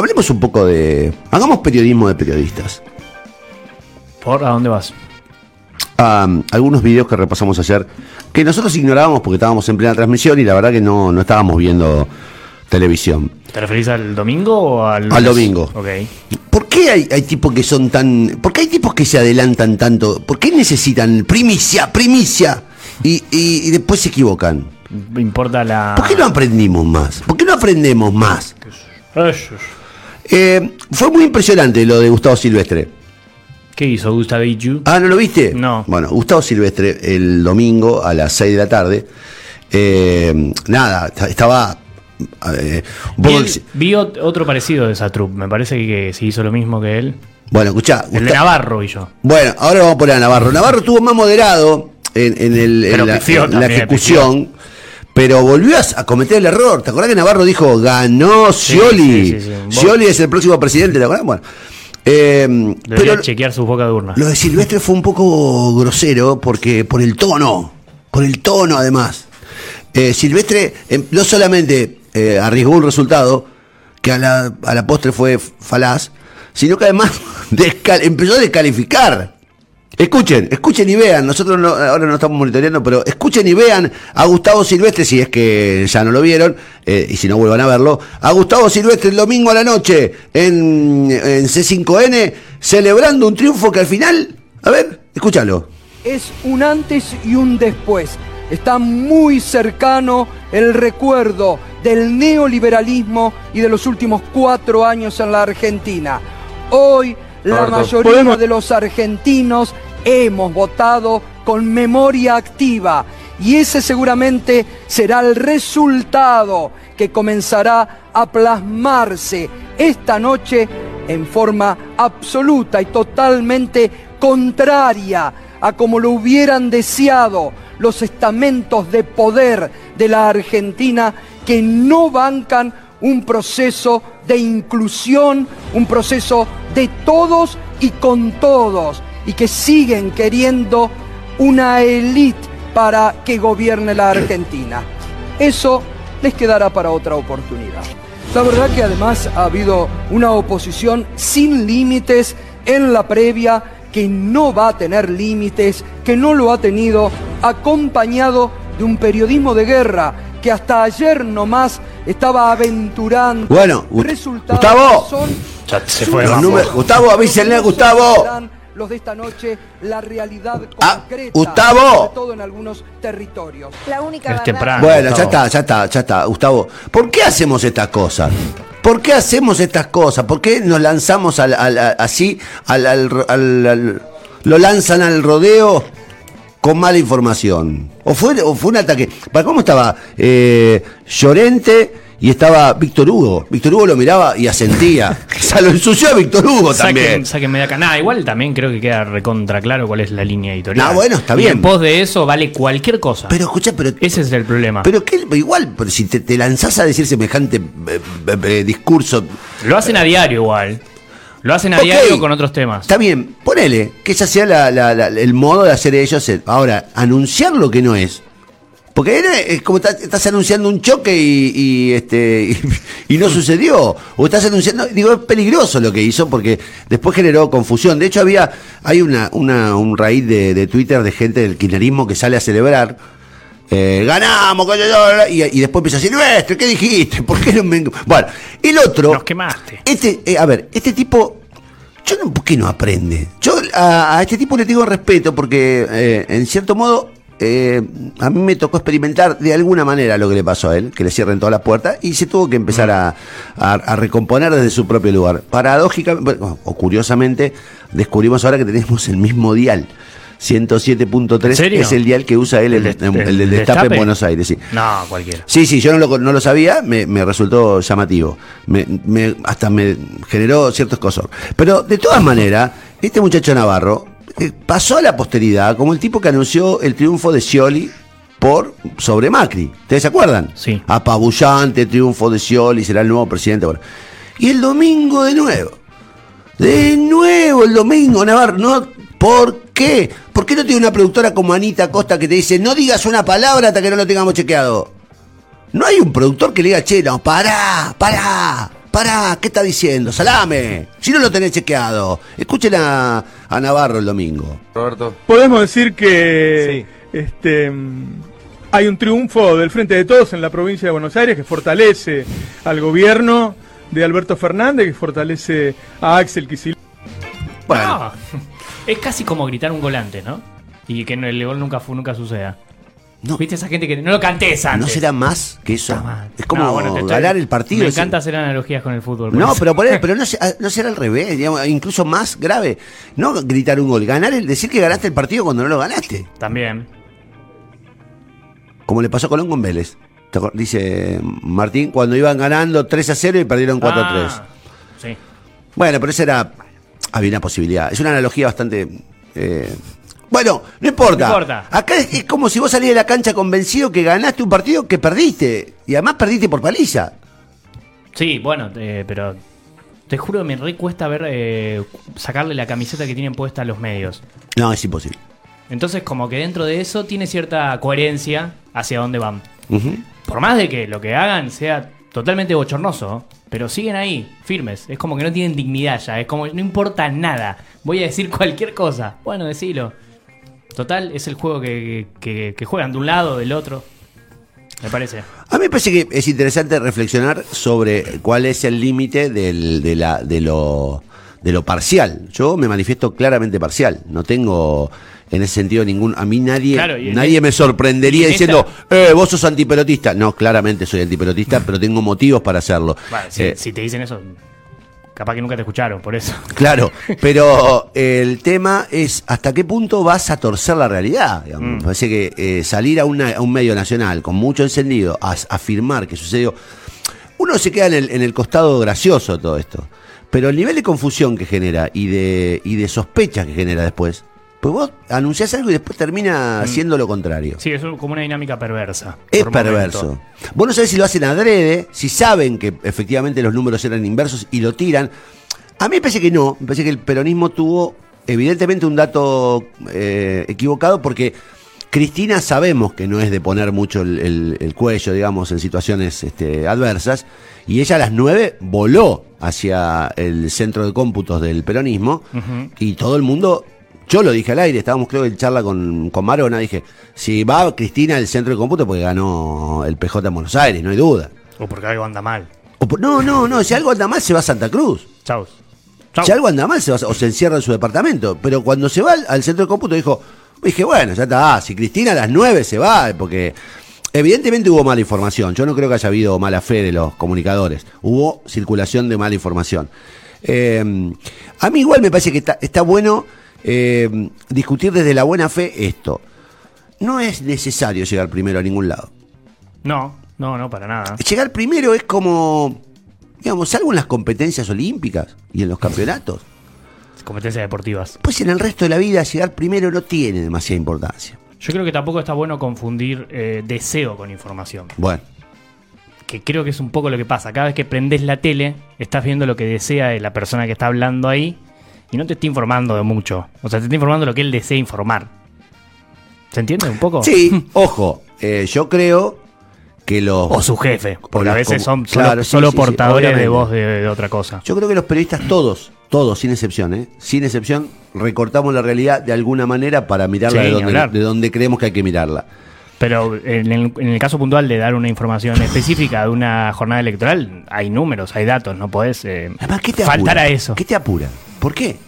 hablemos un poco de. Hagamos periodismo de periodistas. ¿Por a dónde vas? a algunos videos que repasamos ayer, que nosotros ignorábamos porque estábamos en plena transmisión y la verdad que no, no estábamos viendo televisión. ¿Te referís al domingo o al Al domingo. Ok. ¿Por qué hay, hay tipos que son tan... ¿Por qué hay tipos que se adelantan tanto? ¿Por qué necesitan primicia, primicia? Y, y- y después se equivocan. Importa la. ¿Por qué no aprendimos más? ¿Por qué no aprendemos más? Eh, fue muy impresionante lo de Gustavo Silvestre. ¿Qué hizo Gustavo Ichu? Ah, ¿no lo viste? No. Bueno, Gustavo Silvestre el domingo a las 6 de la tarde. eh, nada, ta- estaba eh, Vi, el- otro parecido de esa troupe. Me parece que se hizo lo mismo que él. Bueno, escuchá. El de Navarro vi yo. Bueno, ahora vamos a poner a Navarro. Navarro estuvo más moderado en, en el- en la, en ejecución, pero volvió a, cometer el error. ¿Te acordás que Navarro dijo, ganó Scioli? sí, sí, sí. Vos- Scioli es el próximo presidente, ¿te acordás? Bueno, eh, Debería pero chequear sus bocas de urna. lo de Silvestre fue un poco grosero porque por el tono, por el tono además. Eh, Silvestre eh, no solamente eh, arriesgó un resultado que a la, a la postre fue falaz, sino que además empezó a descalificar. Escuchen, escuchen y vean, nosotros no- ahora no estamos monitoreando, pero escuchen y vean a Gustavo Silvestre, si es que ya no lo vieron, eh, y si no vuelvan a verlo, a Gustavo Silvestre el domingo a la noche en, en C5N, celebrando un triunfo que al final, a ver, escúchalo. es un antes y un después. Está muy cercano el recuerdo del neoliberalismo y de los últimos cuatro años en la Argentina. Hoy la mayoría ¿podemos- de los argentinos hemos votado con memoria activa y ese seguramente será el resultado que comenzará a plasmarse esta noche en forma absoluta y totalmente contraria a como lo hubieran deseado los estamentos de poder de la Argentina que no bancan un proceso de inclusión, un proceso de todos y con todos, y que siguen queriendo una élite para que gobierne la Argentina. Eso les quedará para otra oportunidad. La verdad que además ha habido una oposición sin límites en la previa, que no va a tener límites, que no lo ha tenido, acompañado de un periodismo de guerra que hasta ayer nomás estaba aventurando Bueno, Gustavo. que son Ya se fue. Los vamos. números- Gustavo, avísenle a Gustavo. Los de esta noche, la realidad Ah, concreta, Gustavo. sobre todo en algunos territorios. La única Es verdad. temprano. Bueno, ya está, ya está, ya está, Gustavo. ¿Por qué hacemos estas cosas? ¿Por qué hacemos estas cosas? ¿Por qué nos lanzamos al, al- a- así, al, al- al- al- lo lanzan al rodeo con mala información? ¿O fue, o fue un ataque? ¿Para cómo estaba? Eh, Llorente y estaba Víctor Hugo. Víctor Hugo lo miraba y asentía. o sea, lo ensució a Víctor Hugo también. Saquen, saquen media canada. Igual también creo que queda recontra claro cuál es la línea editorial. No, bueno, está Y bien. en pos de eso vale cualquier cosa. Pero escucha, pero Ese es el problema. Pero que igual, pero si te, te lanzás a decir semejante eh, eh, eh, discurso, Lo hacen a diario igual. Lo hacen a diario con otros temas. está bien, ponele, que esa sea la- la- la- el modo de hacer ellos. Ahora, anunciar lo que no es. Porque era- es como estás, estás anunciando un choque y, y, este y, y no sucedió. O estás anunciando, digo, es peligroso lo que hizo porque después generó confusión. De hecho, había, hay una, una, un raíz de, de Twitter de gente del kirchnerismo que sale a celebrar. eh, ganamos, y, y después empieza a decir, Silvestre, ¿qué dijiste? ¿Por qué no me.? Bueno, el otro. Nos quemaste. Este, eh, a ver, este tipo, yo no, ¿por qué no aprende? Yo a, a este tipo le tengo respeto porque, eh, en cierto modo, eh, a mí me tocó experimentar de alguna manera lo que le pasó a él, que le cierren todas las puertas y se tuvo que empezar a, a- a recomponer desde su propio lugar. Paradójicamente, bueno, o curiosamente, descubrimos ahora que tenemos el mismo dial. ¿En 107.3 serio? es el dial que usa él, el, ¿El de- el, el del de destape en? Buenos Aires. Sí. No, cualquiera. Sí, sí, yo no lo, no lo sabía, me, me resultó llamativo. Me, me- hasta me generó ciertos cosas. Pero de todas maneras, este muchacho Navarro pasó a la posteridad como el tipo que anunció el triunfo de Scioli por sobre Macri. ¿Ustedes se acuerdan? Sí. Apabullante triunfo de Scioli, será el nuevo presidente. Bueno. Y el domingo de nuevo. De nuevo el domingo, Navarro. No, ¿Por qué? ¿Por qué no tiene una productora como Anita Costa que te dice no digas una palabra hasta que no lo tengamos chequeado? No hay un productor que le diga, che, no, pará, pará. Pará, ¿qué está diciendo? ¡Salame! Si no lo tenés chequeado. Escuchen a, a Navarro el domingo. Roberto. Podemos decir que este, mm, hay un triunfo del Frente de Todos en la provincia de Buenos Aires que fortalece al gobierno de Alberto Fernández, que fortalece a Axel Kicillof. Bueno, No. Es casi como gritar un volante, ¿no? Y que el gol nunca, nunca suceda. No. ¿Viste esa gente que no lo cantes antes? ¿no será más que eso? Es como No, bueno, te estoy- ganar el partido. Me es- encanta hacer analogías con el fútbol. No, pero, por ahí- pero no, se- ah, no será al revés, digamos, incluso más grave. No gritar un gol, ganar el, decir que ganaste el partido cuando no lo ganaste. También. Como le pasó a Colón con Vélez. ¿Te acuer- Dice Martín, cuando iban ganando 3 a 0 y perdieron 4 a 3. Ah, sí. Bueno, pero esa era. Había una posibilidad. Es una analogía bastante. eh, bueno, no importa. No importa. Acá es, es como si vos salís de la cancha convencido que ganaste un partido que perdiste. Y además perdiste por paliza. Sí, bueno, eh, pero te juro que me re cuesta ver eh, sacarle la camiseta que tienen puesta a los medios. No, es imposible. Entonces, como que dentro de eso tiene cierta coherencia hacia dónde van. Por más de que lo que hagan sea totalmente bochornoso, pero siguen ahí, firmes. Es como que no tienen dignidad ya. Es como no importa nada. Voy a decir cualquier cosa. Bueno, decilo. Total, es el juego que, que- que juegan de un lado, del otro. Me parece. A mí me parece que es interesante reflexionar sobre cuál es el límite de, la- de lo, de lo parcial. Yo me manifiesto claramente parcial. No tengo en ese sentido ningún. A mí nadie, Claro, y en nadie es- me sorprendería en diciendo, eh, vos sos antipelotista. No, claramente soy antipelotista, pero tengo motivos para hacerlo. Bueno, si, Eh, si te dicen eso, capaz que nunca te escucharon, por eso. Claro, pero el tema es hasta qué punto vas a torcer la realidad. Mm. Parece que eh, salir a, una- a un medio nacional con mucho encendido a a afirmar que sucedió. Uno se queda en el, en el costado gracioso de todo esto. Pero el nivel de confusión que genera y de, y de sospechas que genera después. Pues vos anunciás algo y después termina siendo lo contrario. Sí, es como una dinámica perversa. Es perverso. momento. Vos no sabés si lo hacen adrede, si saben que efectivamente los números eran inversos y lo tiran. A mí me parece que no. Me parece que el peronismo tuvo evidentemente un dato eh, equivocado porque Cristina sabemos que no es de poner mucho el, el- el cuello, digamos, en situaciones este, adversas. Y ella a las nueve voló hacia el centro de cómputos del peronismo y todo el mundo yo lo dije al aire, estábamos creo en charla con, con Marona, dije, si va Cristina al centro de cómputo porque ganó el PJ en Buenos Aires, no hay duda. O porque algo anda mal. O por- no, no, no, si algo anda mal se va a Santa Cruz. Chau. Chau. Si algo anda mal se va, a- o se encierra en su departamento. Pero cuando se va al, al centro de cómputo dijo, dije, bueno, ya está, si Cristina a las 9 se va, porque evidentemente hubo mala información. Yo no creo que haya habido mala fe de los comunicadores. Hubo circulación de mala información. Eh, a mí igual me parece que está, está bueno eh, discutir desde la buena fe esto. No es necesario llegar primero a ningún lado. No, no, no, para nada. Llegar primero es como, digamos, salvo en las competencias olímpicas y en los campeonatos. Competencias deportivas. Pues en el resto de la vida llegar primero no tiene demasiada importancia. Yo creo que tampoco está bueno confundir eh, deseo con información. Bueno, Que creo que es un poco lo que pasa. Cada vez que prendes la tele, estás viendo lo que desea la persona que está hablando ahí y no te está informando de mucho. O sea, te está informando lo que él desea informar. ¿Se entiende un poco? sí, ojo, eh, yo creo que los... O su jefe. Porque a veces son solo, Claro, sí, solo sí, sí, portadores de voz de, de otra cosa. Yo creo que los periodistas todos, todos, sin excepción, ¿eh? sin excepción, recortamos la realidad de alguna manera para mirarla de, donde, de donde creemos que hay que mirarla. Pero en el, en el caso puntual de dar una información específica de una jornada electoral, hay números, hay datos, no podés eh, Además, ¿qué te faltar apura? a eso. ¿Qué te apura? ¿Por qué?